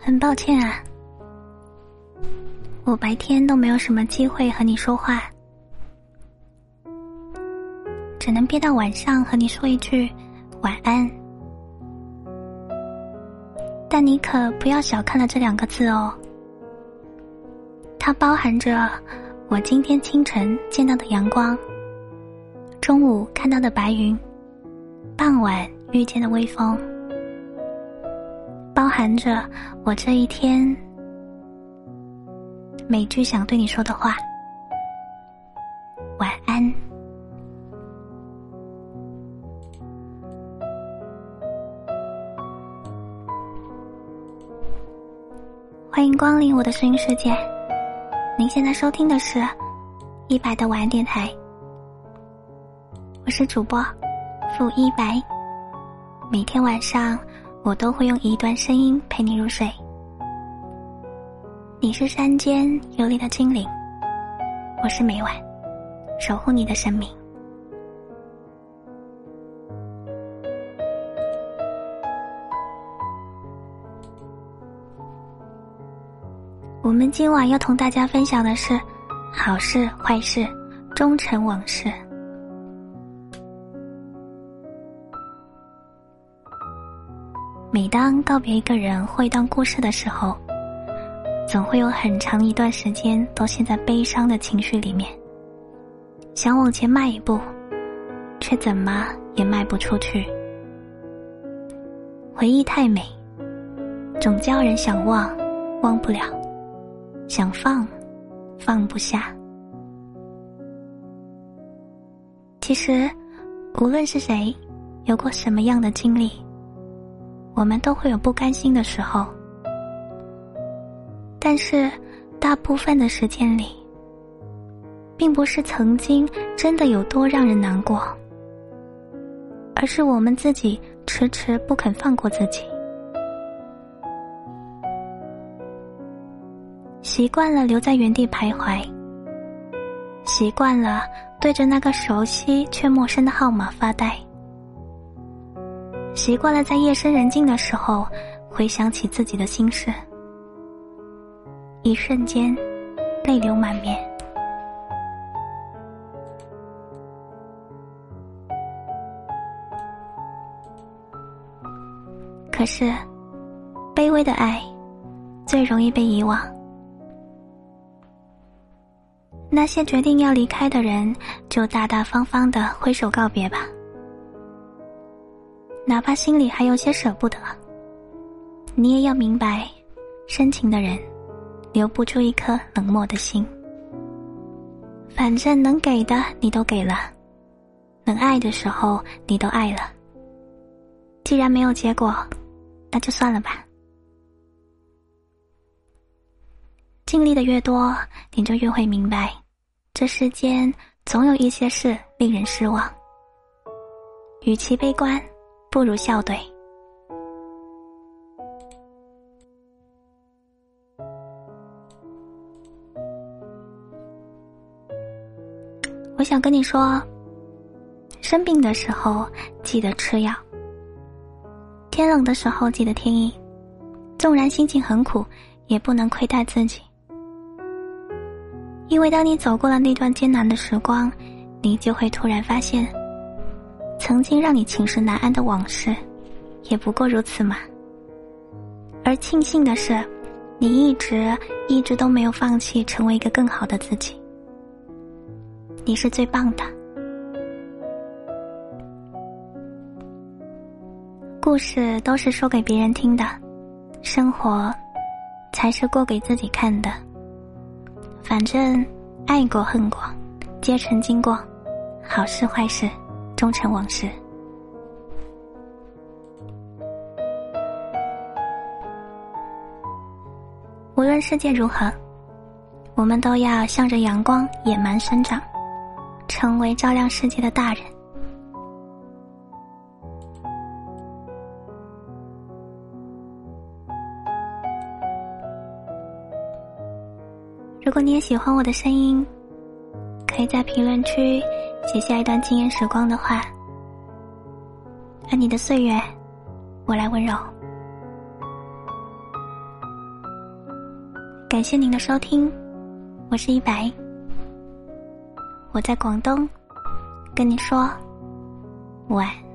很抱歉啊，我白天都没有什么机会和你说话，只能憋到晚上和你说一句晚安。但你可不要小看了这两个字哦，它包含着我今天清晨见到的阳光，中午看到的白云，傍晚遇见的微风。包含着我这一天每句想对你说的话。晚安，欢迎光临我的声音世界。您现在收听的是一百的晚安电台，我是主播付一白，每天晚上。我都会用一段声音陪你入睡。你是山间游离的精灵，我是每晚守护你的生命。我们今晚要同大家分享的是好事坏事，终成往事。每当告别一个人或一段故事的时候，总会有很长一段时间都陷在悲伤的情绪里面，想往前迈一步，却怎么也迈不出去。回忆太美，总叫人想忘，忘不了；想放，放不下。其实，无论是谁，有过什么样的经历。我们都会有不甘心的时候，但是大部分的时间里，并不是曾经真的有多让人难过，而是我们自己迟迟不肯放过自己，习惯了留在原地徘徊，习惯了对着那个熟悉却陌生的号码发呆。习惯了在夜深人静的时候回想起自己的心事，一瞬间泪流满面。可是，卑微的爱最容易被遗忘。那些决定要离开的人，就大大方方的挥手告别吧。哪怕心里还有些舍不得，你也要明白，深情的人留不住一颗冷漠的心。反正能给的你都给了，能爱的时候你都爱了。既然没有结果，那就算了吧。经历的越多，你就越会明白，这世间总有一些事令人失望。与其悲观。不如笑对。我想跟你说，生病的时候记得吃药，天冷的时候记得添衣，纵然心情很苦，也不能亏待自己，因为当你走过了那段艰难的时光，你就会突然发现。曾经让你寝食难安的往事，也不过如此嘛。而庆幸的是，你一直一直都没有放弃成为一个更好的自己。你是最棒的。故事都是说给别人听的，生活才是过给自己看的。反正爱过恨过，皆曾经过，好事坏事。终成往事。无论世界如何，我们都要向着阳光野蛮生长，成为照亮世界的大人。如果你也喜欢我的声音，可以在评论区。写下一段惊艳时光的话，而你的岁月，我来温柔。感谢您的收听，我是一白，我在广东，跟你说晚安。